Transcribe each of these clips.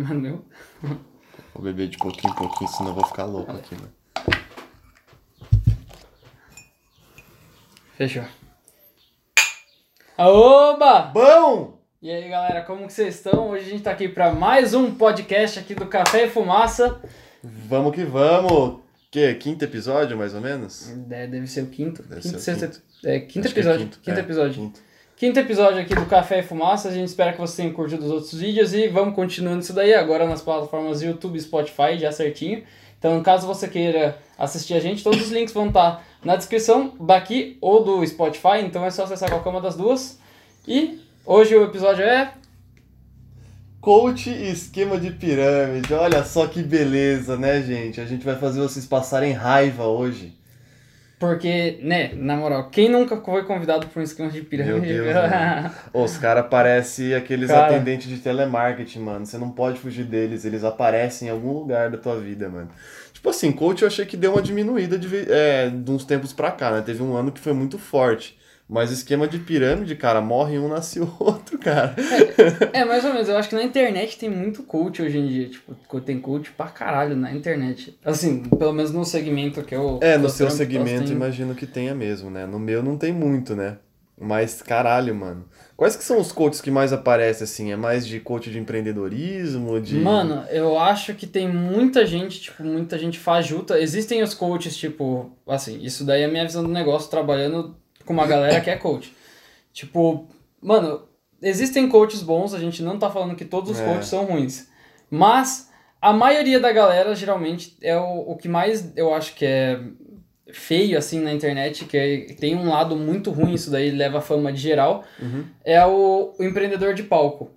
Pode colocar pouquinho mais no meu. Vou beber de pouquinho em pouquinho, senão eu vou ficar louco aqui, mano. Fechou. Aoba! Bom! E aí, galera, como que vocês estão? Hoje a gente tá aqui para mais um podcast aqui do Café e Fumaça. Vamos que vamos! Que? Quinto episódio, mais ou menos? É, Deve ser o quinto. Deve quinto, ser o sexto, É, quinto Acho que é episódio. quinto. Quinto É, episódio. quinto. Quinto episódio aqui do Café e Fumaça. A gente espera que vocês tenham curtido os outros vídeos e vamos continuando isso daí agora nas plataformas YouTube e Spotify, já certinho. Então, caso você queira assistir a gente, todos os links vão estar na descrição daqui ou do Spotify, então é só acessar qualquer uma das duas. E hoje o episódio é Coach e esquema de pirâmide. Olha só que beleza, né, gente? A gente vai fazer vocês passarem raiva hoje. Porque, né, na moral, quem nunca foi convidado por um esquema de pirâmide? Meu Deus, Os caras parecem aqueles Cara. atendentes de telemarketing, mano. Você não pode fugir deles. Eles aparecem em algum lugar da tua vida, mano. Tipo assim, coach eu achei que deu uma diminuída de, é, de uns tempos pra cá, né? Teve um ano que foi muito forte. Mas esquema de pirâmide, cara, morre um, nasce outro, cara. É, mais ou menos. Eu acho que na internet tem muito coach hoje em dia. Tipo, tem coach pra caralho na internet. Assim, pelo menos no segmento que eu. É, no eu seu trampo, segmento, tem- imagino que tenha mesmo, né? No meu não tem muito, né? Mas, caralho, mano. Quais que são os coaches que mais aparecem, assim? É mais de coach de empreendedorismo, de... Mano, eu acho que tem muita gente, tipo, muita gente fajuta. Existem os coaches, tipo, assim, isso daí é a minha visão do negócio, trabalhando com uma galera que é coach. Tipo, mano, existem coaches bons, a gente não tá falando que todos os É. coaches são ruins. Mas a maioria da galera, geralmente, é o, o que mais eu acho que é feio, assim, na internet, que é- tem um lado muito ruim, isso daí leva a fama de geral, Uhum. é o, o empreendedor de palco.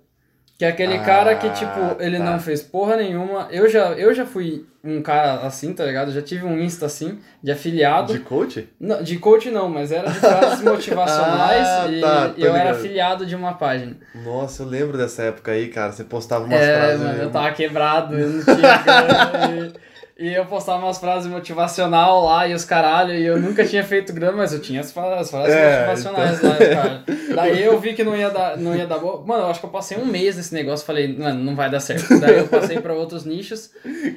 Que é aquele Ah, cara que, tipo, ele tá. não fez porra nenhuma. Eu já, eu já fui um cara assim, tá ligado? Já tive um Insta assim, de afiliado. De coach? de coach não, mas era de frases motivacionais Ah, e, tá, eu era afiliado de uma página. Nossa, eu lembro dessa época aí, cara. Você postava umas é, frases... mano, eu tava quebrado, eu não tinha. e, eu postava umas frases motivacional lá e os caralho, e eu nunca tinha feito grana, mas eu tinha as fra- as frases É, motivacionais lá, cara. Daí eu vi que não ia dar, não ia dar boa. Mano, eu acho que eu passei um mês nesse negócio, falei, mano, não vai dar certo. Daí eu passei pra outros nichos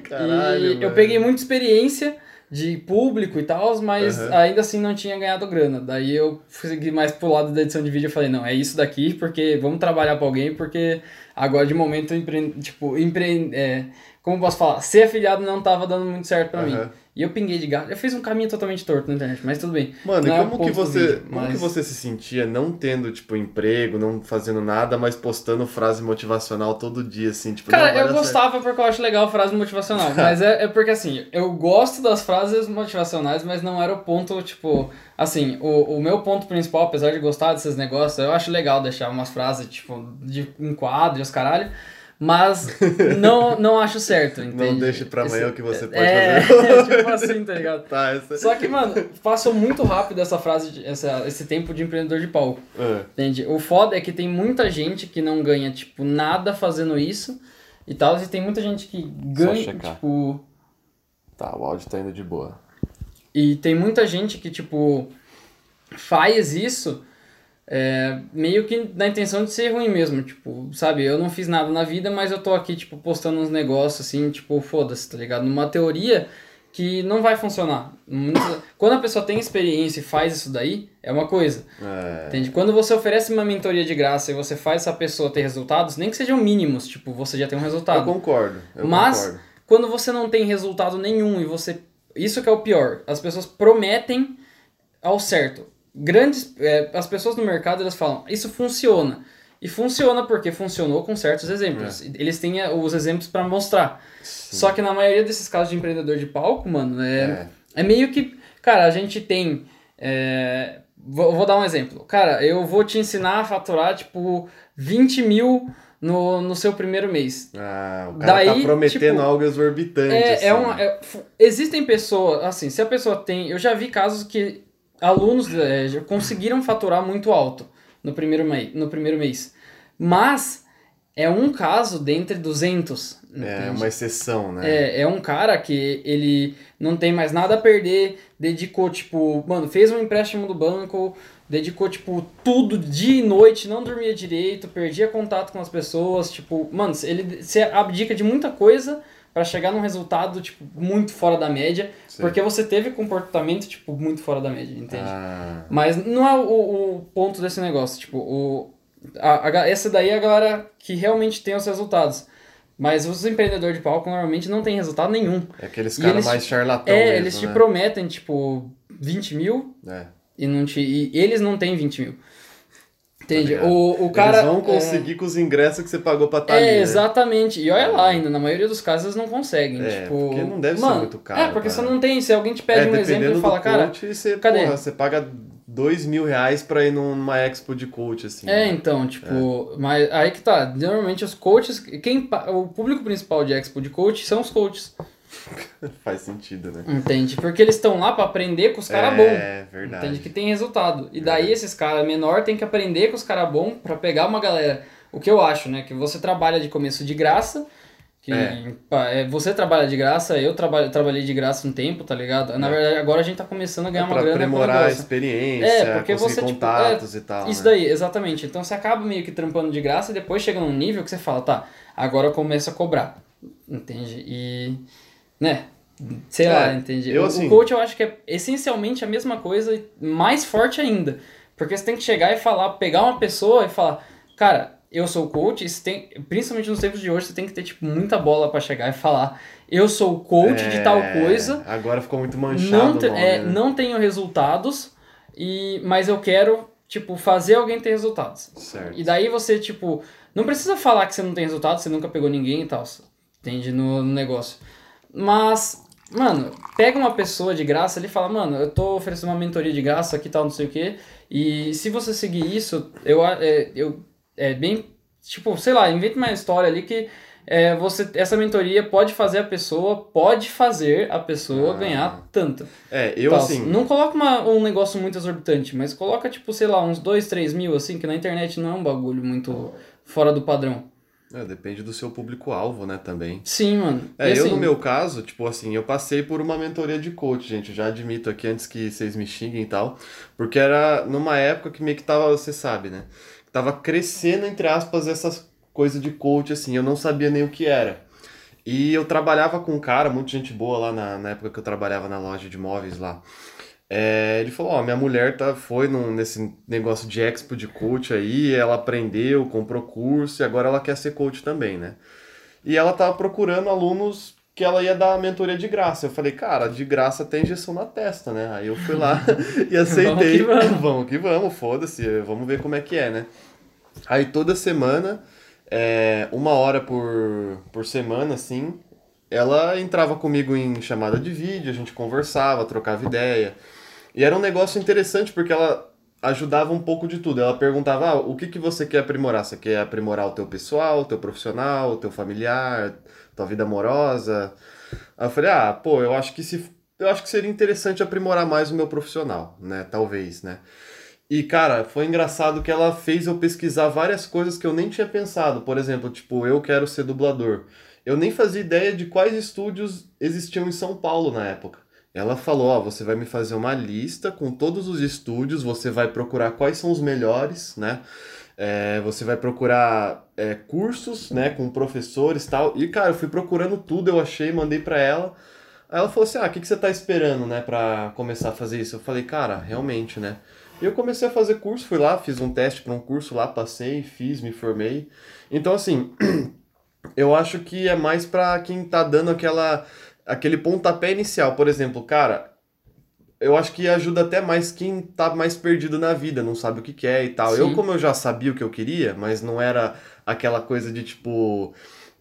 Caralho, e eu mano. peguei muita experiência de público e tal, mas Aham. ainda assim não tinha ganhado grana. Daí eu segui mais pro lado da edição de vídeo e falei, não, é isso daqui, porque vamos trabalhar pra alguém, porque agora de momento empre... tipo, empre... é, como posso falar, ser afiliado não tava dando muito certo pra mim. Aham. E eu pinguei de gato. Eu fiz um caminho totalmente torto na internet, mas tudo bem. Mano, Não e é como que ponto do você, vídeo, como que mas- você se sentia não tendo, tipo, emprego, não fazendo nada, mas postando frase motivacional todo dia, assim, tipo, Cara, eu dar certo. gostava porque eu acho legal a frase motivacional. mas é, é porque assim, eu gosto das frases motivacionais, mas não era o ponto, tipo. Assim, o, o meu ponto principal, apesar de gostar desses negócios, eu acho legal deixar umas frases, tipo, de enquadro e os caralho. Mas não, não acho certo, entende? Não deixe pra amanhã Esse- o que você pode é, fazer. tipo assim, tá ligado? Tá, essa... Só que, mano, passou muito rápido essa frase, de- essa, esse tempo de empreendedor de palco. Ah, Entende? O foda é que tem muita gente que não ganha, tipo, nada fazendo isso e tal, e tem muita gente que ganha, tipo. tá, o áudio tá indo de boa. E tem muita gente que, tipo, faz isso é, meio que na intenção de ser ruim mesmo. Tipo, sabe, eu não fiz nada na vida, mas eu tô aqui, tipo, postando uns negócios assim, tipo, foda-se, tá ligado? Numa teoria que não vai funcionar. Quando a pessoa tem experiência e faz isso daí, é uma coisa. É, Entende? Quando você oferece uma mentoria de graça e você faz essa pessoa ter resultados, nem que sejam mínimos, tipo, você já tem um eu resultado. concordo, eu Mas concordo. quando você não tem resultado nenhum e você. Isso que é o pior. As pessoas prometem ao certo. Grandes. é, as pessoas no mercado elas falam, isso funciona. E funciona porque funcionou com certos exemplos. Eles têm é, os exemplos para mostrar. Só que na maioria desses casos de empreendedor de palco, mano, é, É. é meio que. Cara, a gente tem. é, vou, vou dar um exemplo. Cara, eu vou te ensinar a faturar, tipo, 20 mil no, no seu primeiro mês. Ah, o cara Daí, tá prometendo tipo, algo exorbitante, É, assim. é uma, é- f- existem pessoas, assim, se a pessoa tem. Eu já vi casos que alunos é, conseguiram faturar muito alto no primeiro, mei, no primeiro mês. Mas é um caso dentre 200. É entende? uma exceção, né? É, é um cara que ele não tem mais nada a perder, dedicou, tipo, mano, fez um empréstimo do banco, dedicou, tipo, tudo dia e noite, não dormia direito, perdia contato com as pessoas, tipo, mano, ele se abdica de muita coisa para chegar num resultado, tipo, muito fora da média, Sim. porque você teve comportamento, tipo, muito fora da média, entende? Ah, Mas não é o, o ponto desse negócio, tipo, o, a, a essa daí é a galera que realmente tem os resultados. Mas os empreendedores de palco normalmente não tem resultado nenhum. é aqueles caras mais charlatão é, mesmo, eles te né? prometem, tipo, 20 mil É. e, não te, e eles não têm 20 mil. Entende? Tá o, o cara. Eles vão é- conseguir com os ingressos que você pagou pra estar ali, É, né? exatamente. E olha lá, ainda, na maioria dos casos eles não conseguem. É, tipo, porque não deve ser mano, muito caro, É, porque cara. você não tem. Se alguém te pede é, um exemplo e fala, cara. você, cadê? porra, você paga dois mil reais pra ir numa expo de coach, assim. É, né? então, tipo, mas aí que tá. Normalmente os coaches, quem, o público principal de Expo de coach são os coaches, Faz sentido, né? entende? Porque eles estão lá pra aprender com os caras é, bons. verdade. Entende? Que tem resultado. E daí esses caras menor tem que aprender com os caras bons pra pegar uma galera. O que eu acho, né? Que você trabalha de começo de graça. Que É. é, você trabalha de graça, eu trabalho, trabalhei de graça um tempo, tá ligado? Na É. verdade, agora a gente tá começando a ganhar É uma grana aprimorar a experiência, É, porque você, tipo, contatos e tal, Isso né? daí, exatamente. Então você acaba meio que trampando de graça e depois chega num nível que você fala, tá, agora eu começo a cobrar. Entende? E. Né? Sei É, lá, entende? eu, o, assim- o coach eu acho que é essencialmente a mesma coisa, mais forte ainda. Porque você tem que chegar e falar, pegar uma pessoa e falar, cara, eu sou coach, e tem, principalmente nos tempos de hoje, você tem que ter tipo, muita bola pra chegar e falar, eu sou coach de tal É, coisa, Agora ficou muito manchado não, te- nome, é, né? não tenho resultados, e mas eu quero, tipo, fazer alguém ter resultados. Certo. E daí você, tipo, não precisa falar que você não tem resultado, você nunca pegou ninguém e tal, entende? No, no negócio. Mas, mano, pega uma pessoa de graça ali e fala, mano, eu tô oferecendo uma mentoria de graça aqui tal, não sei o quê, e se você seguir isso, eu, é, eu é bem, tipo, sei lá, invente uma história ali que é, você, essa mentoria pode fazer a pessoa, pode fazer a pessoa Ah. ganhar tanto. É, eu assim... Não coloca uma- um negócio muito exorbitante, mas coloca, tipo, sei lá, uns 2, 3 mil, assim, que na internet não é um bagulho muito fora do padrão. É, depende do seu público-alvo, né, também. Sim, mano. É, eu assim, no meu caso, tipo assim, eu passei por uma mentoria de coach, gente, já admito aqui antes que vocês me xinguem e tal, porque era numa época que meio que tava, você sabe, né, tava crescendo, entre aspas, essas coisas de coach, assim, eu não sabia nem o que era. E eu trabalhava com um cara, muita gente boa lá na, na época que eu trabalhava na loja de móveis lá. É, ele falou, ó, minha mulher tá, foi num, nesse negócio de expo de coach aí, ela aprendeu, comprou curso e agora ela quer ser coach também, né? E ela tava procurando alunos que ela ia dar mentoria de graça. Eu falei, cara, de graça tem injeção na testa, né? Aí eu fui lá e aceitei. Vamos que vamos. vamos que vamos, foda-se, vamos ver como é que é, né? Aí toda semana, é, uma hora por, por semana, assim, ela entrava comigo em chamada de vídeo, a gente conversava, trocava ideia. E era um negócio interessante porque ela ajudava um pouco de tudo. Ela perguntava, ah, o que, que você quer aprimorar? Você quer aprimorar o teu pessoal, o teu profissional, o teu familiar, tua vida amorosa? Aí eu falei, ah, pô, eu acho que se eu acho que seria interessante aprimorar mais o meu profissional, né? Talvez, né? E, cara, foi engraçado que ela fez eu pesquisar várias coisas que eu nem tinha pensado. Por exemplo, tipo, eu quero ser dublador. Eu nem fazia ideia de quais estúdios existiam em São Paulo na época. Ela falou, ó, você vai me fazer uma lista com todos os estúdios, você vai procurar quais são os melhores, né? É, você vai procurar é, cursos, né, com professores tal. E, cara, eu fui procurando tudo, eu achei, mandei pra ela. Aí ela falou assim, ah, o que, que você tá esperando, né, pra começar a fazer isso? Eu falei, cara, realmente, né? E eu comecei a fazer curso, fui lá, fiz um teste para um curso lá, passei, fiz, me formei. Então, assim, eu acho que é mais para quem tá dando aquela aquele pontapé inicial. Por exemplo, cara, eu acho que ajuda até mais quem tá mais perdido na vida, não sabe o que quer e tal. Eu, Sim. como eu já sabia o que eu queria, mas não era aquela coisa de tipo.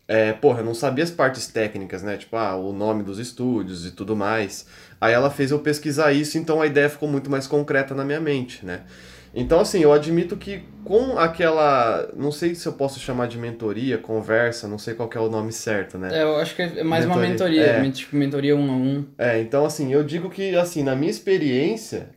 É, porra, eu não sabia as partes técnicas, né? Tipo, ah, o nome dos estúdios e tudo mais. Aí ela fez eu pesquisar isso, então a ideia ficou muito mais concreta na minha mente, né? Então, assim, eu admito que com aquela. Não sei se eu posso chamar de mentoria, conversa, não sei qual é o nome certo, né? É, eu acho que é mais uma Mentoria, mentoria, é. tipo mentoria um a um. É, então assim, eu digo que assim, na minha experiência,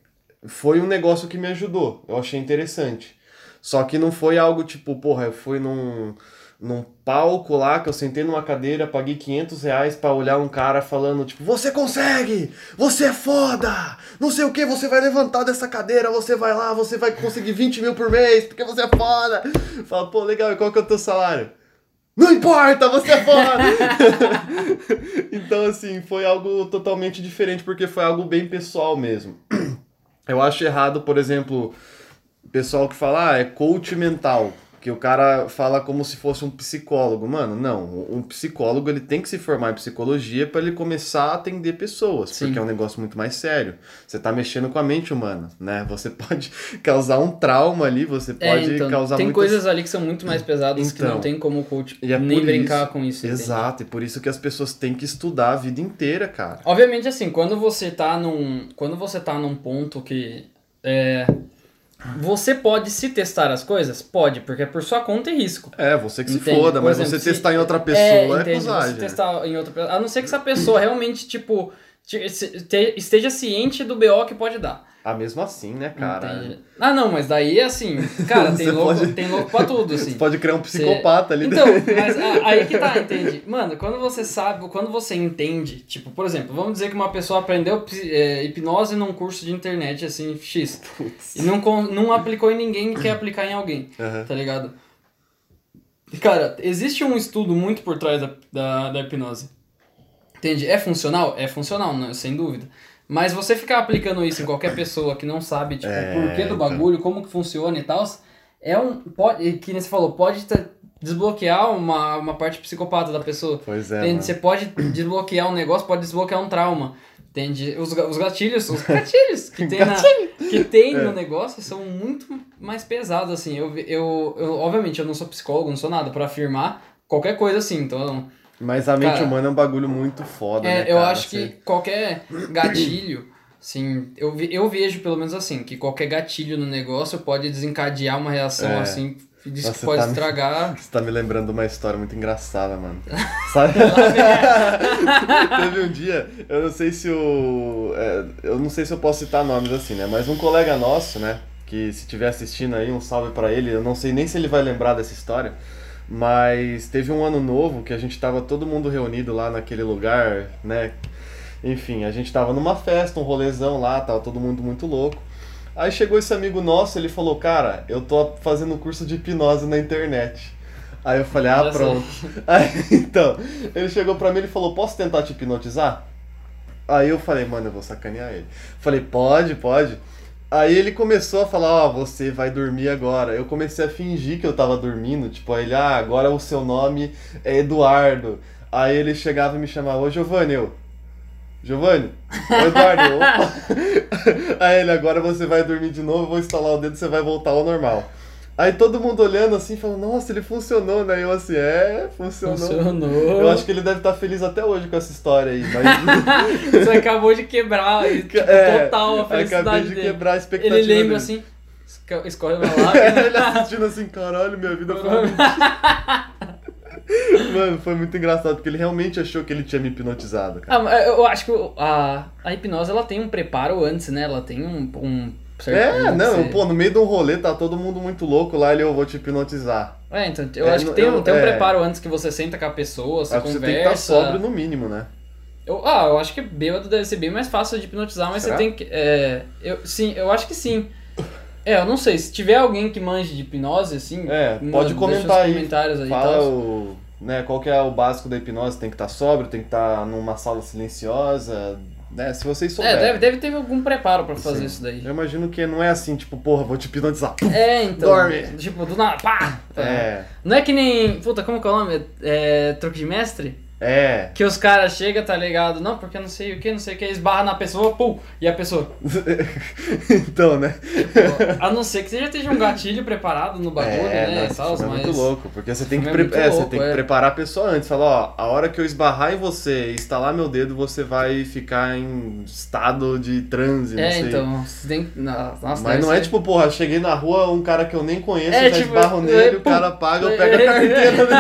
foi um negócio que me ajudou. Eu achei interessante. Só que não foi algo tipo, porra, eu fui num, num palco lá, que eu sentei numa cadeira, paguei 500 reais pra olhar um cara falando, tipo, você consegue! Você é foda! Não sei o que, você vai levantar dessa cadeira, você vai lá, você vai conseguir 20 mil por mês, porque você é foda! Fala, pô, legal, e qual que é o teu salário? Não importa, você é foda! então, assim, foi algo totalmente diferente, porque foi algo bem pessoal mesmo. Eu acho errado, por exemplo, pessoal que fala, ah, é coach mental. Que o cara fala como se fosse um psicólogo. Mano, não. Um psicólogo ele tem que se formar em psicologia para ele começar a atender pessoas, Sim. porque é um negócio muito mais sério. Você tá mexendo com a mente humana, né? Você pode causar um trauma ali, você É, pode então, causar tem muitas... coisas ali que são muito mais pesadas que Então. não tem como o coach E é nem brincar isso- com isso. entende? Exato, e por isso que as pessoas têm que estudar a vida inteira, cara. Obviamente, assim, quando você tá num. Quando você tá num ponto que. É, você pode se testar as coisas? Pode, porque é por sua conta e risco. É, você que se Entende? foda, Por mas exemplo, você se- testar em outra pessoa é, entende? acusagem. Você testar em outra pessoa. A não ser que essa pessoa realmente, tipo, esteja ciente do BO que pode dar. Ah, mesmo assim, né, cara? Entende? Ah, não, mas daí, assim, cara, tem Você louco, pode- tem louco pra tudo, assim. Você pode criar um psicopata ali Então, dentro. mas ah, aí que tá, entende? Mano, quando você sabe, quando você entende, tipo, por exemplo, vamos dizer que uma pessoa aprendeu é, hipnose num curso de internet, assim, X, e não, não aplicou em ninguém e quer aplicar em alguém, Aham. tá ligado? Cara, existe um estudo muito por trás da, da, da hipnose. Entende? É funcional? É funcional, né? sem dúvida. Mas você ficar aplicando isso em qualquer pessoa que não sabe, tipo, É, o porquê do então. bagulho, como que funciona e tal, é um. Pode, que nem você falou, pode desbloquear uma, uma parte psicopata da pessoa. Pois é, entende? Você pode desbloquear um negócio, pode desbloquear um trauma. Entende? Os, os gatilhos, os gatilhos que tem, na, que tem É. no negócio são muito mais pesados, assim. Eu, eu, eu, obviamente, eu não sou psicólogo, não sou nada pra afirmar qualquer coisa assim, então Mas a mente Cara, humana é um bagulho muito foda, é, né, eu cara? acho Você- que qualquer gatilho, assim, eu, ve- eu vejo pelo menos assim, que qualquer gatilho no negócio pode desencadear uma reação É. assim, diz Nossa, que pode tá me- estragar. Você tá me lembrando de uma história muito engraçada, mano. Sabe? Teve um dia, eu não sei se o. é, eu não sei se eu posso citar nomes assim, né? Mas um colega nosso, né? Que se estiver assistindo aí, um salve pra ele. Eu não sei nem se ele vai lembrar dessa história. Mas teve um ano novo que a gente tava todo mundo reunido lá naquele lugar, né? Enfim, a gente tava numa festa, um rolezão lá, tava todo mundo muito louco. Aí chegou esse amigo nosso, ele falou, cara, eu tô fazendo um curso de hipnose na internet. Aí eu falei, ah, pronto. Aí, então, ele chegou pra mim e falou, posso tentar te hipnotizar? Aí eu falei, mano, eu vou sacanear ele. Falei, pode, pode. Aí ele começou a falar, ó, você vai dormir agora. Eu comecei a fingir que eu tava dormindo, tipo, aí ele, ah, agora o seu nome é Eduardo. Aí ele chegava e me chamava, ô Giovanni, eu. Giovanni, Eduardo, opa. Aí ele, agora você vai dormir de novo, vou instalar o dedo você vai voltar ao normal. Aí todo mundo olhando assim, falando, nossa, ele funcionou, né? Eu assim, é, funcionou. Funcionou. Eu acho que ele deve estar feliz até hoje com essa história aí, mas Você acabou de quebrar e, tipo, É, total a felicidade acabei de dele. quebrar a expectativa Ele lembra dele. assim, esco- escorre uma lágrima. ele assistindo assim, caralho, minha vida foi Mano, foi muito engraçado, porque ele realmente achou que ele tinha me hipnotizado, cara. Ah, eu acho que a, a hipnose ela tem um preparo antes, né? Ela tem um, um. É, não, você- pô, no meio de um rolê tá todo mundo muito louco lá, ele, eu vou te hipnotizar. É, então, eu É, acho que não- tem, um, eu- tem um é. preparo antes que você senta com a pessoa, você que você conversa. tem que estar sóbrio no mínimo, né? Eu, ah, eu acho que bêbado deve ser bem mais fácil de hipnotizar, mas Será? você tem que. É, eu, sim, eu acho que sim. É, eu não sei, se tiver alguém que manje de hipnose, assim, É, pode comentar aí. comentários aí Fala o, né, qual que é o básico da hipnose, tem que estar sóbrio, tem que estar numa sala silenciosa, né, se vocês É, souberem. deve, deve ter algum preparo pra fazer Sim. isso daí. Eu imagino que não é assim, tipo, porra, vou te hipnotizar. É, então. Dorme. Tipo, do nada, pá! É, Não é que nem. Puta, como que é o nome? É, truque de mestre? É. Que os caras chegam, tá ligado? Não, porque não sei o que, não sei o que, esbarra na pessoa, pum! E a pessoa. então, né? A não ser que você já esteja um gatilho preparado no bagulho, é, né? isso é mas. muito louco, porque você tem que, é pre- é, você louco, tem que é. preparar a pessoa antes. Falar, ó, a hora que eu esbarrar em você e instalar meu dedo, você vai ficar em estado de transe, não É, sei. então. Você tem. Nossa, Mas não é tipo, porra, cheguei na rua, um cara que eu nem conheço, É, já tipo, esbarro é, nele, o cara paga, eu pego a carteira dele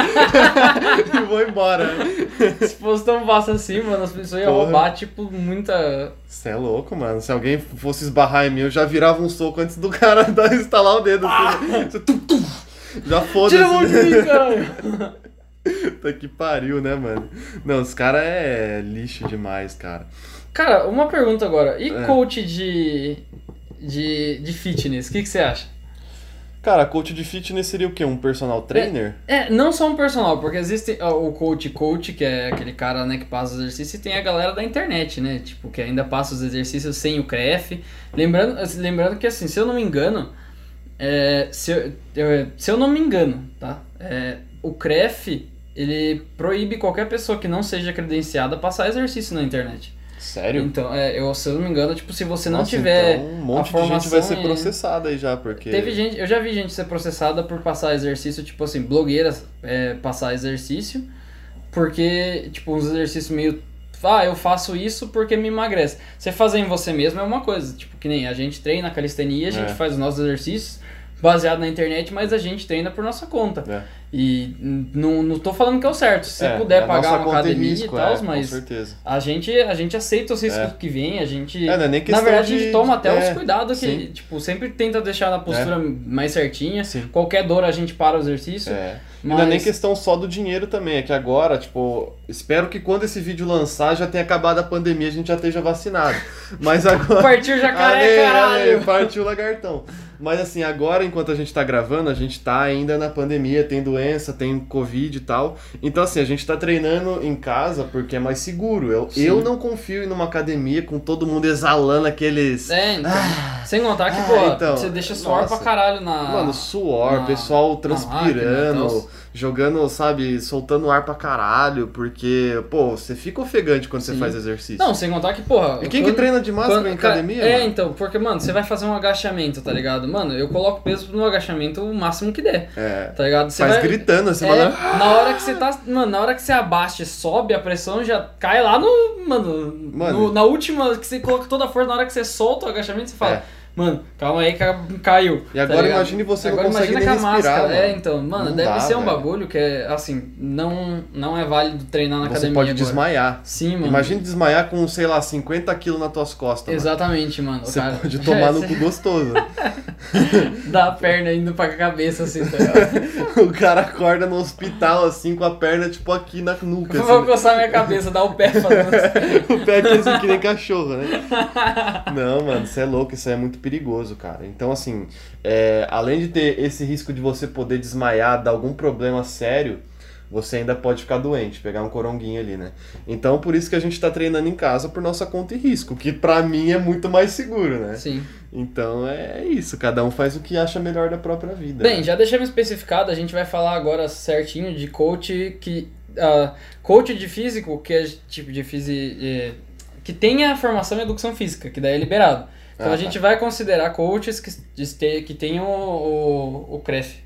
e vou embora. Se fosse tão fácil assim, mano, as pessoas iam Porra. roubar, tipo, muita. Você é louco, mano. Se alguém fosse esbarrar em mim, eu já virava um soco antes do cara dar- instalar o dedo. Assim, tum, tum. Já foda-se. Tira a mão de mim, caralho. Puta que pariu, né, mano? Não, os caras é lixo demais, cara. Cara, uma pergunta agora. E É. coach de, de, de fitness, o que, que você acha? Cara, coach de fitness seria o quê? Um personal trainer? É, não só um personal, porque existe o coach coach, que é aquele cara né, que passa os exercícios, e tem a galera da internet, né? Tipo, que ainda passa os exercícios sem o CREF. Lembrando, lembrando que assim, se eu não me engano, é, se, eu, eu- se eu não me engano, tá? É, o CREF, ele proíbe qualquer pessoa que não seja credenciada passar exercício na internet. Sério? Então, é, eu, se eu não me engano, tipo, se você não Nossa, tiver então um monte de gente vai ser processada aí já, porque. Teve gente, eu já vi gente ser processada por passar exercício, tipo assim, blogueiras é, passar exercício, porque, tipo, uns exercícios meio. Ah, eu faço isso porque me emagrece. Você fazer em você mesmo é uma coisa, tipo, que nem a gente treina calistenia, a gente É. faz os nossos exercícios baseado na internet, mas a gente treina por nossa conta. É. E não, não tô falando que é o certo. Se É, puder é a pagar uma academia risco, e tal, é, mas a gente, a gente aceita os riscos É. que vem, a gente. É, não é Na verdade, a de- gente toma até os cuidados que, sim. tipo, sempre tenta deixar na postura mais certinha. Sim. Qualquer dor a gente para o exercício. Mas... Não é nem questão só do dinheiro também, é que agora, tipo, espero que quando esse vídeo lançar já tenha acabado a pandemia, a gente já esteja vacinado. Mas agora. Partiu jacaré, caralho! partiu lagartão. Mas assim, agora, enquanto a gente tá gravando, a gente tá ainda na pandemia, tem doença, tem Covid e tal. Então, assim, a gente tá treinando em casa porque é mais seguro. Eu, Sim. eu não confio em ir numa academia com todo mundo exalando aqueles. É, então. Sem contar que, Ah, pô, então, você deixa suor nossa. pra caralho na. Mano, suor, na- pessoal transpirando, máquina e jogando, sabe, soltando ar pra caralho, porque, pô, você fica ofegante quando você Sim. faz exercício. Não, sem contar que, porra. e quem quando- que treina de máscara quando- em ca- academia? É, mano? então, porque, mano, você vai fazer um agachamento, tá ligado? Mano, eu coloco peso no agachamento o máximo que der, É. tá ligado? Você Faz vai... gritando assim, É, mano. na hora que você tá. Mano, na hora que você abaixa e sobe, a pressão já cai lá no. Mano, Mano. no- na última que você coloca toda a força, na hora que você solta o agachamento, você fala. É. Mano, calma aí, ca- caiu. E agora tá imagine você agora não consegue imagina nem com a respirar, máscara. É, mano. então, mano, Não deve dá, ser um velho. bagulho que é assim, não, não é válido treinar na Você academia. pode agora. desmaiar. Sim, mano. Imagine desmaiar com, sei lá, 50 quilos nas tuas costas. mano. Exatamente, mano. O Você cara- pode tomar no É, cu gostoso. Dá a perna indo pra cabeça assim, tá ligado? o cara acorda no hospital, assim, com a perna, tipo, aqui na nuca. Eu Vou Assim, coçar minha cabeça, dar o pé assim. o pé aqui assim, que nem cachorro, né? Não, mano, isso é louco, isso aí é muito perigoso, cara. Então, assim, é, além de ter esse risco de você poder desmaiar, dar algum problema sério, você ainda pode ficar doente, pegar um coronguinho ali, né? Então, por isso que a gente tá treinando em casa por nossa conta e risco, que pra mim é muito mais seguro, né? Sim. Então é isso, cada um faz o que acha melhor da própria vida. Bem, né? já deixamos especificado, a gente vai falar agora certinho de coach que. ah, coach de físico, que é tipo de fisi, eh, que tenha formação em educação física, que daí é liberado. Então Ah, a tá. gente vai considerar coaches que, este- que tenham o, o, o CREF.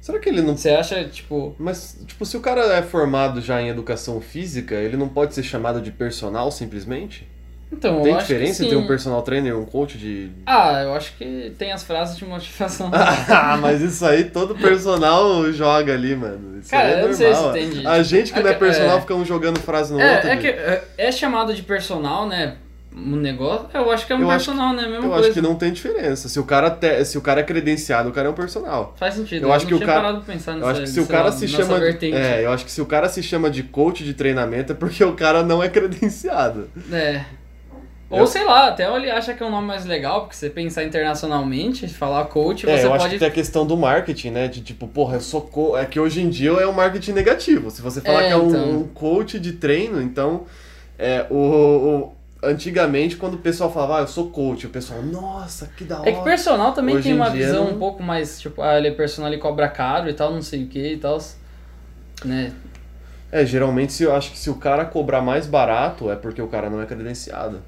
Será que ele não Você acha, tipo. Mas, tipo, se o cara é formado já em educação física, ele não pode ser chamado de personal simplesmente? Então, Tem diferença entre um personal trainer e um coach de. Ah, eu acho que tem as frases de motivação. Ah, mas isso aí todo personal joga ali, mano. Isso Cara, é eu não sei normal. se A gente que não é É personal é. fica um jogando frase no é, outro. é né? que é, é chamado de personal, né? Um negócio. Eu acho que é um Eu acho personal, né? A mesma Eu coisa. acho que não tem diferença. Se o cara, te... se o cara é credenciado, o cara é um personal. Faz sentido. Eu acho não que o cara- pensar Eu nessa, acho que se o nessa- cara se nessa chama. vertente. É, eu acho que se o cara se chama de coach de treinamento é porque o cara não é credenciado. É. Ou Eu- sei lá, até ele acha que é um nome mais legal, porque você pensar internacionalmente, falar coach, É, você eu acho pode. que tem a questão do marketing, né? De tipo, porra, eu sou co... É que hoje em dia é um marketing negativo. Se você falar É, que é um, então. um coach de treino, então. É, o, o- Antigamente, quando o pessoal falava, ah, eu sou coach, o pessoal, nossa, que da hora. É que personal também Hoje tem em uma visão não- um pouco mais, tipo, ah, ele é personal e cobra caro e tal, não sei o que e tal. Né? É, geralmente se eu acho que se o cara cobrar mais barato é porque o cara não é credenciado.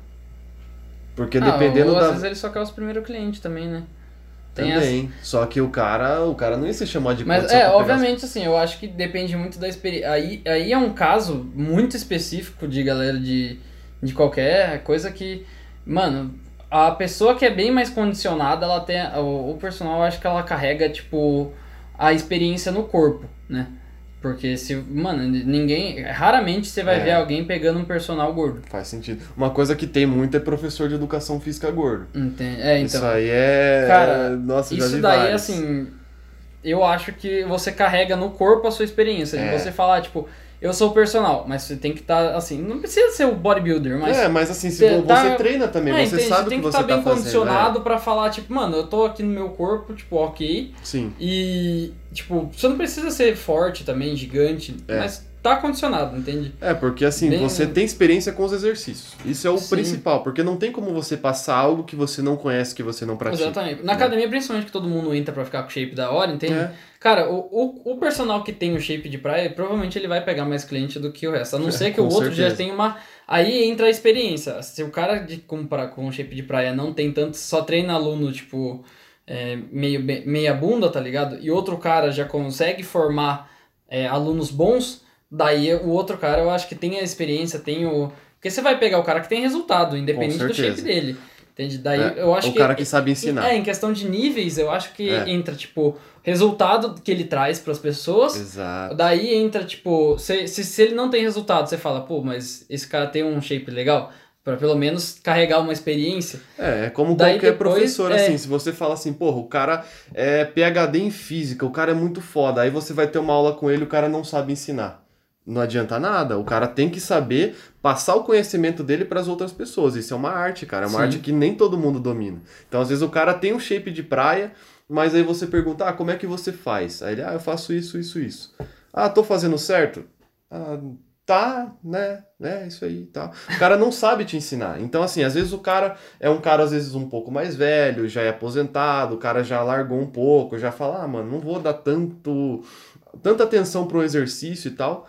Porque Ah, dependendo ou às da. vezes ele só quer os primeiros clientes também, né? Tem essa. Também. Só que o cara, o cara não ia se chamar de Mas é, pra pegar obviamente, assim, eu acho que depende muito da experiência. Aí, aí é um caso muito específico de galera de, de qualquer coisa que. Mano, a pessoa que é bem mais condicionada, ela tem. O, o personal, eu acho que ela carrega, tipo, a experiência no corpo, né? Porque se. Mano, ninguém. Raramente você vai É. ver alguém pegando um personal gordo. Faz sentido. Uma coisa que tem muito é professor de educação física gordo. Entende? É, então. Isso aí é. Cara, Nossa, Isso daí, vários. assim. eu acho que você carrega no corpo a sua experiência. De É. você falar, tipo, eu sou personal, mas você tem que estar, assim, não precisa ser o bodybuilder, mas. é, mas assim, se você você, tá- treina também, É, você entende? sabe o que que você estar bem tá fazendo. condicionado pra falar, tipo, mano, eu tô aqui no meu corpo, tipo, ok. é. Sim. E, tipo, você não precisa ser forte também, gigante, É. mas tá condicionado, entende? É, porque assim, Bem- você tem experiência com os exercícios. Isso é o Sim. principal, porque não tem como você passar algo que você não conhece, que você não pratica. Exatamente. Na academia, principalmente, que todo mundo entra pra ficar com shape da hora, entende? É. Cara, o, o, o personal que tem o shape de praia, provavelmente ele vai pegar mais cliente do que o resto. A não É, ser que o outro já certeza. tenha uma. Aí entra a experiência. Se o cara de, com, pra, com shape de praia não tem tanto, só treina aluno, tipo, é, meio, meia bunda, tá ligado? E outro cara já consegue formar é, alunos bons, daí o outro cara eu acho que tem a experiência, tem o. Porque você vai pegar o cara que tem resultado, independente do shape dele. Entende? Daí É, eu acho o que. cara que sabe ensinar. É, em questão de níveis, eu acho que É. entra, tipo, resultado que ele traz pras pessoas. Exato. Daí entra, tipo, se, se, se ele não tem resultado, você fala, pô, mas esse cara tem um shape legal, pra pelo menos carregar uma experiência. É, é como Daí qualquer depois, professor, é. assim, se você fala assim, porra, o cara é PHD em física, o cara é muito foda, aí você vai ter uma aula com ele, o cara não sabe ensinar. Não adianta nada, o cara tem que saber passar o conhecimento dele para as outras pessoas. Isso é uma arte, cara, é uma Sim. arte que nem todo mundo domina. Então, às vezes o cara tem um shape de praia, mas aí você pergunta: "Ah, como é que você faz?" Aí ele: "Ah, eu faço isso, isso, isso." "Ah, tô fazendo certo?" "Ah, tá, né? É isso aí, tá. O cara não sabe te ensinar. Então, assim, às vezes o cara é um cara, às vezes, um pouco mais velho, já é aposentado, o cara já largou um pouco, já fala, ah, mano, não vou dar tanto, tanta atenção pro exercício e tal.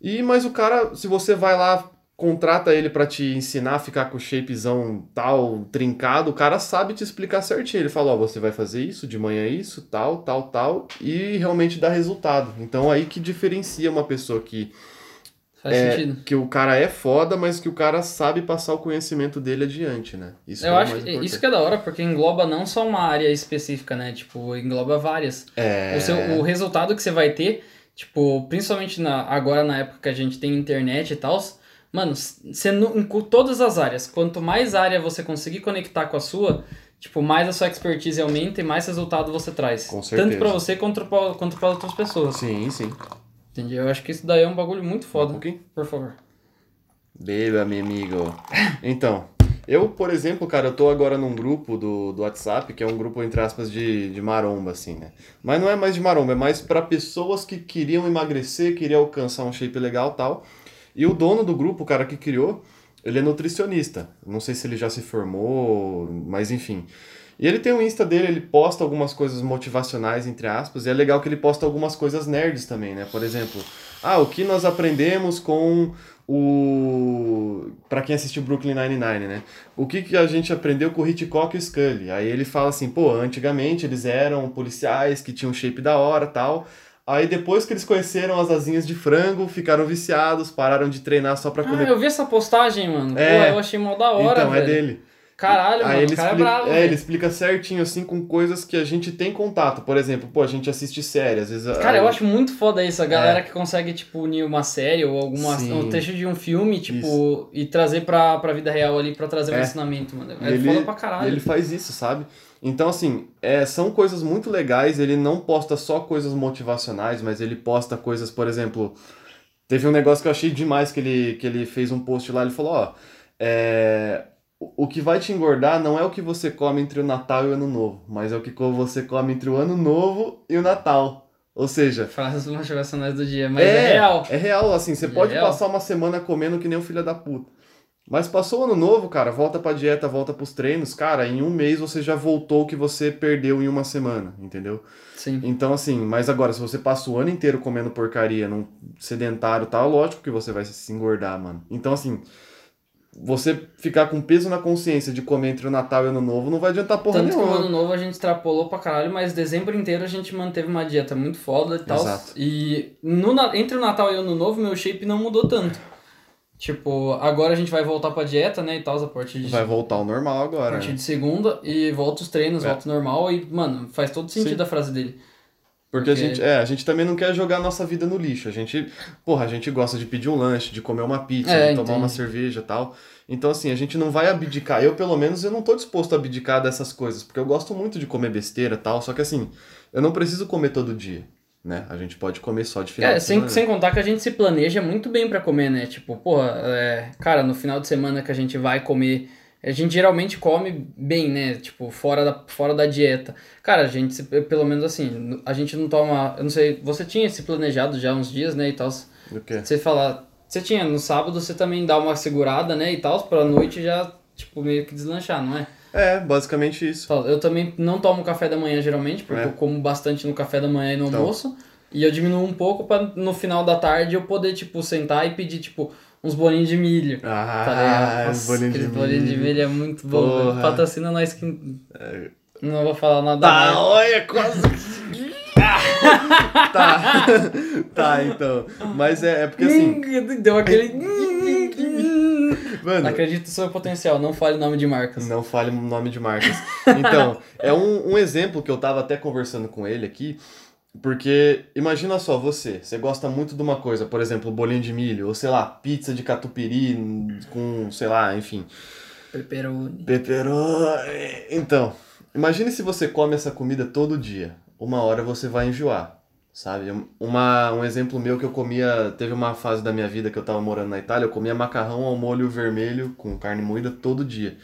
E, mas o cara, se você vai lá, contrata ele pra te ensinar a ficar com o shapezão tal, trincado, o cara sabe te explicar certinho. Ele fala, ó, você vai fazer isso, de manhã isso, tal, tal, tal, e realmente dá resultado. Então, aí que diferencia uma pessoa que Faz é, sentido. que o cara é foda, mas que o cara sabe passar o conhecimento dele adiante, né? Isso Eu é acho que isso que é da hora, porque engloba não só uma área específica, né? Tipo, engloba várias. é... O, seu, o resultado que você vai ter, tipo, principalmente na, agora na época que a gente tem internet e tal, mano, você nu- em todas as áreas, quanto mais área você conseguir conectar com a sua, tipo, mais a sua expertise aumenta e mais resultado você traz. Com certeza. Tanto pra você quanto pra, quanto pra outras pessoas. Sim, sim. Entendi? Eu acho que isso daí é um bagulho muito Um foda. pouquinho. Por favor. Beba, meu amigo. Então, eu, por exemplo, cara, eu tô agora num grupo do, do WhatsApp, que é um grupo, entre aspas, de, de maromba, assim, né? Mas não é mais de maromba, é mais pra pessoas que queriam emagrecer, queriam alcançar um shape legal tal. E o dono do grupo, o cara que criou, ele é nutricionista. Não sei se ele já se formou, mas enfim. E ele tem o Insta dele, ele posta algumas coisas motivacionais, entre aspas, e é legal que ele posta algumas coisas nerds também, né? Por exemplo, ah, o que nós aprendemos com o... Pra quem assistiu Brooklyn Nine-Nine, né? O que, que a gente aprendeu com o Hitchcock e o Scully? Aí ele fala assim, pô, antigamente eles eram policiais que tinham shape da hora tal... Aí depois que eles conheceram as asinhas de frango, ficaram viciados, pararam de treinar só pra Ah, comer. eu vi essa postagem, mano. É. Pô, eu achei mal da hora, então, velho. é dele. Caralho, Aí mano, ele o cara explica, é bravo, é, ele explica certinho, assim, com coisas que a gente tem contato. Por exemplo, pô, a gente assiste série, às vezes... Cara, a- eu acho muito foda isso, a galera que consegue, tipo, unir uma série ou alguma, É. Sim. um trecho de um filme, tipo, e trazer pra, pra vida real ali, pra trazer um É. ensinamento, mano. É ele, foda pra caralho. ele faz isso, sabe? Então, assim, é, são coisas muito legais. Ele não posta só coisas motivacionais, mas ele posta coisas, por exemplo. Teve um negócio que eu achei demais que ele, que ele fez um post lá. Ele falou: Ó, é, o que vai te engordar não é o que você come entre o Natal e o Ano Novo, mas é o que você come entre o Ano Novo e o Natal. Ou seja, Frases motivacionais do dia, mas é, real. É real, assim, você É pode real. passar uma semana comendo que nem um filho da puta. Mas passou o ano novo, cara, volta pra dieta, volta pros treinos, cara, em um mês você já voltou o que você perdeu em uma semana, entendeu? Sim. Então, assim, mas agora, se você passa o ano inteiro comendo porcaria, num sedentário e tal, lógico que você vai se engordar, mano. Então, assim, você ficar com peso na consciência de comer entre o Natal e o Ano Novo não vai adiantar porra Tanto que o nenhuma. ano novo a gente extrapolou pra caralho, mas dezembro inteiro a gente manteve uma dieta muito foda e tal. Exato. E no, entre o Natal e o ano novo, meu shape não mudou tanto. Tipo, agora a gente vai voltar pra dieta, né, e tal, a partir de, Vai voltar ao normal a agora. partir né? de segunda, e volta os treinos, É. volta ao normal, e, mano, faz todo sentido Sim. a frase dele. Porque, a gente, é, a gente também não quer jogar a nossa vida no lixo. A gente, porra, a gente gosta de pedir um lanche, de comer uma pizza, É, de tomar entendi. uma cerveja e tal. Então, assim, a gente não vai abdicar. Eu, pelo menos, eu não tô disposto a abdicar dessas coisas, porque eu gosto muito de comer besteira e tal. Só que, assim, eu não preciso comer todo dia, né? A gente pode comer só de final É, de sem, semana. sem contar que a gente se planeja muito bem pra comer, né? Tipo, porra, é, cara, no final de semana que a gente vai comer, a gente geralmente come bem, né? Tipo, fora da, fora da dieta. Cara, a gente, pelo menos assim, a gente não toma. Eu não sei, você tinha se planejado já uns dias, né? E tal. O quê? Você falar. Você tinha, no sábado você também dá uma segurada, né? E tal, pra noite já, tipo, meio que deslanchar, não é? É, basicamente isso. Eu também não tomo café da manhã geralmente, porque É. eu como bastante no café da manhã e no Então. almoço. E eu diminuo um pouco pra no final da tarde eu poder, tipo, sentar e pedir, tipo, uns bolinhos de milho. Ah, Tá ligado? os Nossa, bolinhos de aqueles bolinhos de milho. milho é muito bom, Porra. velho. Patrocina nós que. Não vou falar nada Tá, mais. olha, quase. tá. tá, então. Mas é, é porque assim. Deu aquele. Mano, Acredito no seu potencial, não fale o nome de marcas. Não fale o nome de marcas. Então, é um, um exemplo que eu tava até conversando com ele aqui, porque imagina só, você, você gosta muito de uma coisa, por exemplo, bolinho de milho, ou sei lá, pizza de catupiry com, sei lá, enfim, Pepperoni. pepperoni. Então, imagine se você come essa comida todo dia. Uma hora você vai enjoar, sabe? Uma, um exemplo meu que eu comia, teve uma fase da minha vida que eu tava morando na Itália, eu comia macarrão ao molho vermelho com carne moída todo dia.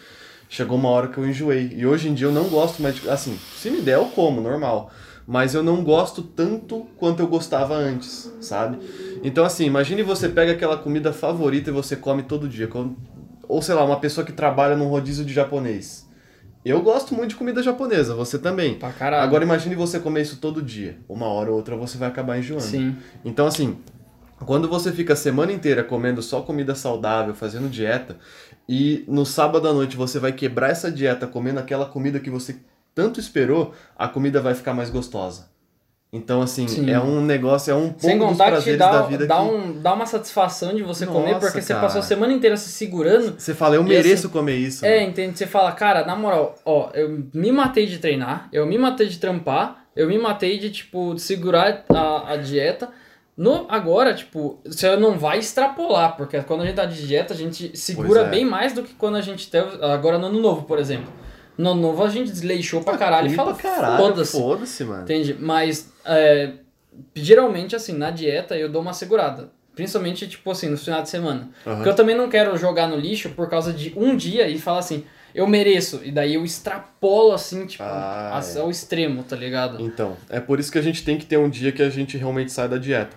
Chegou uma hora que eu enjoei. E hoje em dia eu não gosto mais de, assim, se me der eu como, normal. Mas eu não gosto tanto quanto eu gostava antes, sabe? Então assim, imagine você pega aquela comida favorita e você come todo dia. Ou sei lá, uma pessoa que trabalha num rodízio de japonês. Eu gosto muito de comida japonesa, você também. Pra caralho. Agora imagine você comer isso todo dia. Uma hora ou outra você vai acabar enjoando. Sim. Então, assim, quando você fica a semana inteira comendo só comida saudável, fazendo dieta, e no sábado à noite você vai quebrar essa dieta comendo aquela comida que você tanto esperou, a comida vai ficar mais gostosa. Então, assim, Sim. é um negócio, é um pouco Sem dos que prazeres dá, da vida dá, que um, dá uma satisfação de você comer, Nossa, porque você cara. passou a semana inteira se segurando. você fala, eu mereço assim, comer isso. É, mano. entende? Você fala, cara, na moral, ó, eu me matei de treinar, eu me matei de trampar, eu me matei de, tipo, de segurar a, a dieta. No, agora, tipo, você não vai extrapolar, porque quando a gente tá de dieta, a gente segura é. bem mais do que quando a gente teve. Agora no ano novo, por exemplo. No novo a gente desleixou pra caralho e fala, foda-se. Foda-se, mano. Entende? Mas, é, geralmente, assim, na dieta eu dou uma segurada. Principalmente, tipo assim, no final de semana. Aham. Porque eu também não quero jogar no lixo por causa de um dia e falar assim, eu mereço. E daí eu extrapolo, assim, tipo, Ah, as- é. ao extremo, tá ligado? Então, é por isso que a gente tem que ter um dia que a gente realmente sai da dieta.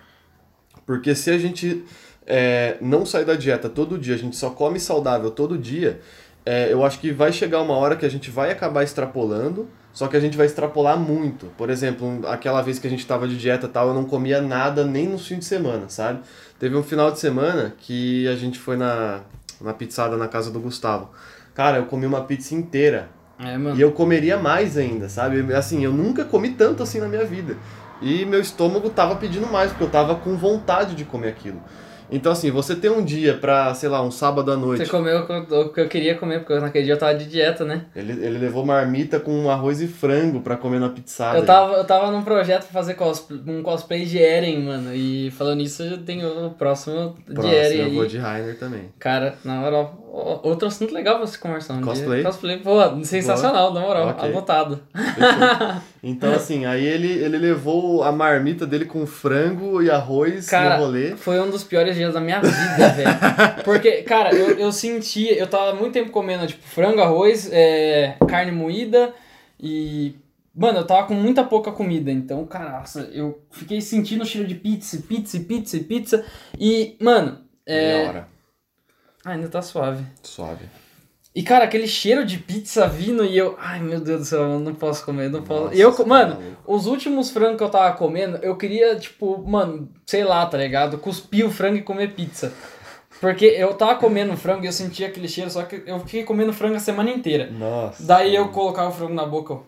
Porque se a gente é, não sair da dieta todo dia, a gente só come saudável todo dia, é, eu acho que vai chegar uma hora que a gente vai acabar extrapolando, só que a gente vai extrapolar muito. Por exemplo, aquela vez que a gente tava de dieta e tal, eu não comia nada nem no fim de semana, sabe? Teve um final de semana que a gente foi na, na pizzada na casa do Gustavo. Cara, eu comi uma pizza inteira. É. E eu comeria mais ainda, sabe? Assim, eu nunca comi tanto assim na minha vida. E meu estômago tava pedindo mais, porque eu tava com vontade de comer aquilo. Então, assim, você ter um dia pra, sei lá, um sábado à noite. Você comeu o que eu- queria comer, porque naquele dia eu tava de dieta, né? Ele, ele levou marmita com arroz e frango pra comer na pizzada. Eu tava, eu tava num projeto pra fazer cosplay, um cosplay de Eren, mano. E falando nisso, eu tenho o próximo de Eren eu aí. vou de Rainer também. Cara, na moral, outro assunto legal pra se conversar um Cosplay? dia. Cosplay, pô, sensacional, na moral, Ok. anotado. Fechou? Então, assim, aí ele, ele levou a marmita dele com frango e arroz Cara, no rolê. foi um dos piores dias da minha vida, velho. Porque, cara, eu, eu sentia, eu tava muito tempo comendo, tipo, frango, arroz, é, carne moída e. Mano, eu tava com muita pouca comida, então, caraca, eu fiquei sentindo o cheiro de pizza, pizza, pizza, pizza. E, mano, é. Meia hora. Ah, ainda tá suave. Suave. E, cara, aquele cheiro de pizza vindo e eu. Ai, meu Deus do céu, eu não posso comer, não posso. Nossa, E eu, tá mano, maluco. os últimos frangos que eu tava comendo, eu queria, tipo, mano, sei lá, tá ligado? Cuspir o frango e comer pizza. Porque eu tava comendo frango e eu sentia aquele cheiro, só que eu fiquei comendo frango a semana inteira. Nossa. Daí eu colocava o frango na boca. eu,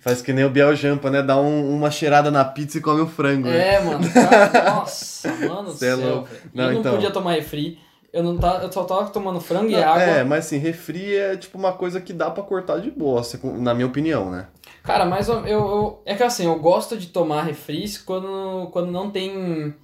Faz que nem o Biel Jampa, né? Dá um- uma cheirada na pizza e come o frango. né? É, mano. Cara, nossa, mano do Cê é céu. Não, eu não então. podia tomar refri. Eu não tá, eu só tava tomando frango e Não, água. É, mas assim, refri é tipo uma coisa que dá pra cortar de boa, se- na minha opinião, né? Cara, mas eu, eu, É que assim, eu gosto de tomar refris quando, quando não tem.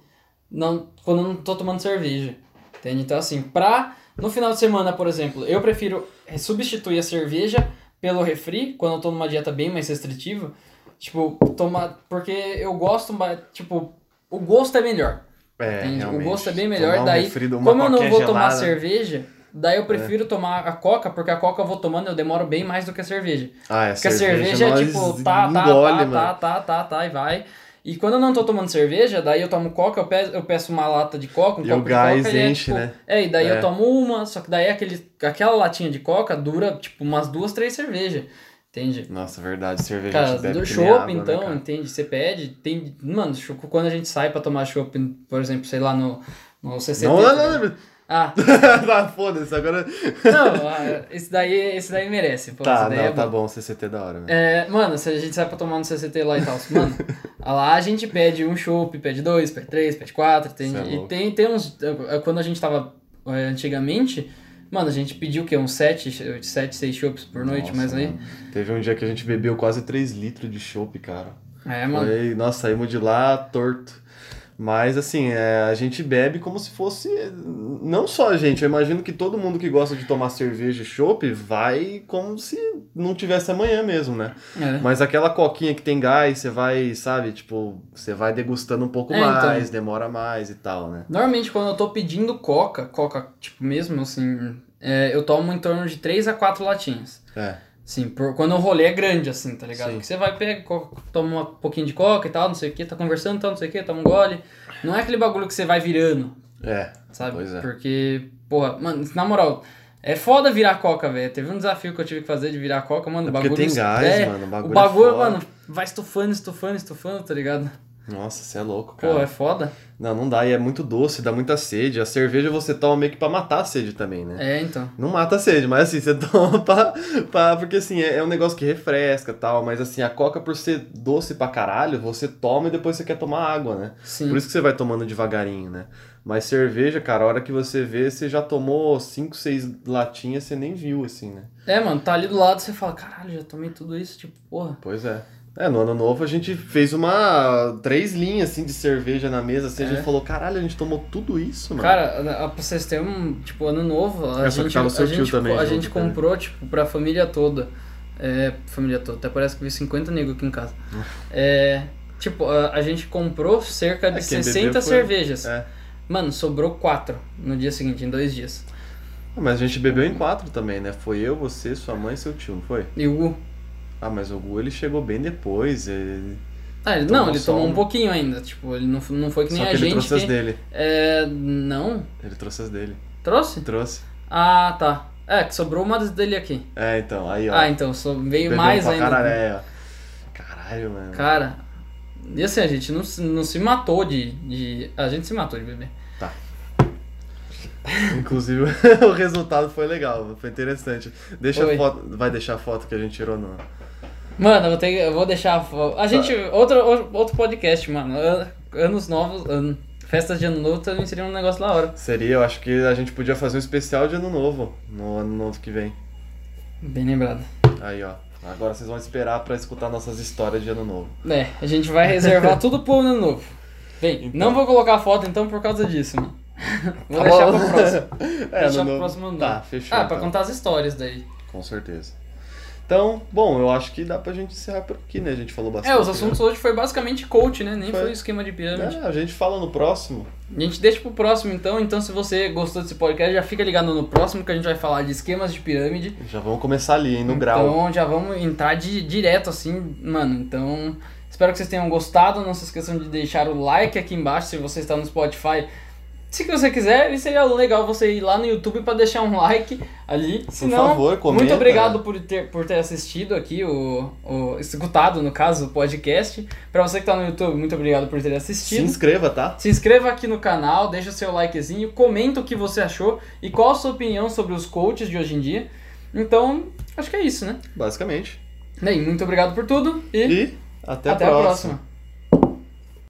Não, quando eu não tô tomando cerveja. Entende? Então, assim, pra. No final de semana, por exemplo, eu prefiro substituir a cerveja pelo refri, quando eu tô numa dieta bem mais restritiva. Tipo, tomar. Porque eu gosto. Tipo, o gosto é melhor. É? O gosto é bem melhor. Tomar um daí, como eu não vou tomar gelada. É. cerveja, daí eu prefiro tomar a coca, porque a coca eu vou tomando eu demoro bem mais do que a cerveja. Ah, é, Porque a cerveja é tipo, tá, tá, engole, tá, tá, tá, tá, tá, e vai. E quando eu não tô tomando cerveja, daí eu tomo coca, eu peço, eu peço uma lata de coca, um E copo o gás de coca. e é, enche, tipo, né? É, e daí É. eu tomo uma, só que daí aquele, aquela latinha de coca dura, tipo, umas duas, três cervejas. Entende? Nossa, verdade, cerveja Cara, do chopp, né, então, cara? entende? Você pede, tem. Mano, quando a gente sai pra tomar chopp, por exemplo, sei lá, no, no CCT. Não, tá não, ligado? não, não. Ah, tá, foda-se, agora... não, ah, esse daí, esse daí merece. Pô, Tá, não, é tá bom. CCT é da hora, né? É, mano, se a gente sai pra tomar no CCT lá e tal, mano, lá a gente pede um chopp, pede dois, pede três, pede quatro, tem, Cê é e tem, tem uns, quando a gente tava eh, antigamente, mano, a gente pediu o quê, uns sete, sete, seis chopps por noite, Nossa, mas aí, mano. Teve um dia que a gente bebeu quase 3 litros de chopp, cara. é, mano, Foi, nossa, saímos de lá torto. Mas assim, é, a gente bebe como se fosse. Não só a gente, eu imagino que todo mundo que gosta de tomar cerveja e chopp vai como se não tivesse amanhã mesmo, né? é. Mas aquela coquinha que tem gás, você vai, sabe, tipo, você vai degustando um pouco É, então. mais, demora mais e tal, né? Normalmente quando eu tô pedindo coca, coca, tipo, mesmo assim, é, eu tomo em torno de três a quatro latinhas. É. Sim, por, quando o rolê é grande, assim, tá ligado? Sim. Que você vai, pega, toma um pouquinho de coca e tal, não sei o que, tá conversando tal, não sei o que, toma um gole. Não é aquele bagulho que você vai virando, É. sabe? Pois é. Porque, porra, mano, na moral, é foda virar coca, velho. Teve um desafio que eu tive que fazer de virar coca, mano, o É porque bagulho... tem gás, é, mano, o bagulho O bagulho, é mano, vai estufando, estufando, estufando, tá ligado? Nossa, você é louco, cara. Pô, é foda. Não, não dá, e é muito doce, dá muita sede. A cerveja você toma meio que pra matar a sede também, né? É, então. Não mata a sede, mas assim, você toma pra. pra porque assim, é, é um negócio que refresca e tal. Mas assim, a coca, por ser doce pra caralho, você toma e depois você quer tomar água, né? Sim. Por isso que você vai tomando devagarinho, né? Mas cerveja, cara, a hora que você vê, você já tomou 5, 6 latinhas, você nem viu, assim, né? É, mano, tá ali do lado, você fala, caralho, já tomei tudo isso, tipo, porra. Pois é. É, no ano novo a gente fez uma. três linhas assim de cerveja na mesa, assim, a É. gente falou, caralho, a gente tomou tudo isso, mano. Cara, a- a- pra vocês terem um, tipo, ano novo, a É, gente, a gente, também a gente né? comprou, tipo, pra família toda. É, família toda, até parece que vi 50 negros aqui em casa. É, tipo, a, a gente comprou cerca de É, quem 60 bebeu foi- cervejas. É. Mano, sobrou 4 no dia seguinte, em dois dias. Mas a gente bebeu em quatro também, né? Foi eu, você, sua mãe e seu tio, não foi? E o? Ah, mas o Gu ele chegou bem depois. Ele... Ah, ele, não, ele tomou um. um pouquinho ainda. Tipo, ele não, não foi que nem Só a que ele gente. trouxe as que- dele. É. Não. Ele trouxe as dele. Trouxe? Trouxe. Ah, tá. É, que sobrou uma das dele aqui. É, então, aí ó. Ah, então, so- veio bebeu mais pra ainda. Caralho, é, ó. Caralho, mano. Cara, e assim, a gente não, se- não se matou de, de. A gente se matou de beber. Inclusive, o resultado foi legal, foi interessante. Deixa Foi. a foto. Vai deixar a foto que a gente tirou no. Mano, eu vou, ter, eu vou deixar. a gente. Outro, outro podcast, mano. An- Anos novos. an- Festas de ano novo também seria um negócio da hora. Seria, eu acho que a gente podia fazer um especial de ano novo. No ano novo que vem. Bem lembrado. Aí, ó. Agora vocês vão esperar pra escutar nossas histórias de ano novo. É, a gente vai reservar tudo pro ano novo. Bem, Então. não vou colocar foto então por causa disso, mano. Vou Tá deixar bom. pro próximo. É, deixar pro próximo ano Tá, fechou. Ah, pra então. contar as histórias daí. Com certeza. Então, bom, eu acho que dá pra gente encerrar por aqui, né? A gente falou bastante. É, os né? assuntos hoje foi basicamente coach, né? Nem Foi. foi, esquema de pirâmide. É, a gente fala no próximo. A gente deixa pro próximo então. Então, se você gostou desse podcast, já fica ligado no próximo que a gente vai falar de esquemas de pirâmide. Já vamos começar ali, hein, no grau. Então, já vamos entrar de, direto assim, mano. Então, espero que vocês tenham gostado. Não se esqueçam de deixar o like aqui embaixo se você está no Spotify. Se você quiser, seria legal você ir lá no YouTube para deixar um like ali. Se não, favor, comenta. muito obrigado por ter, por ter assistido aqui o, o escutado, no caso, o podcast. Para você que tá no YouTube, muito obrigado por ter Se assistido. inscreva, tá? Se inscreva aqui no canal, deixa o seu likezinho, comenta o que você achou e qual a sua opinião sobre os coaches de hoje em dia. Então, acho que é isso, né? Basicamente. Bem, muito obrigado por tudo e E até, até a a próxima. próxima.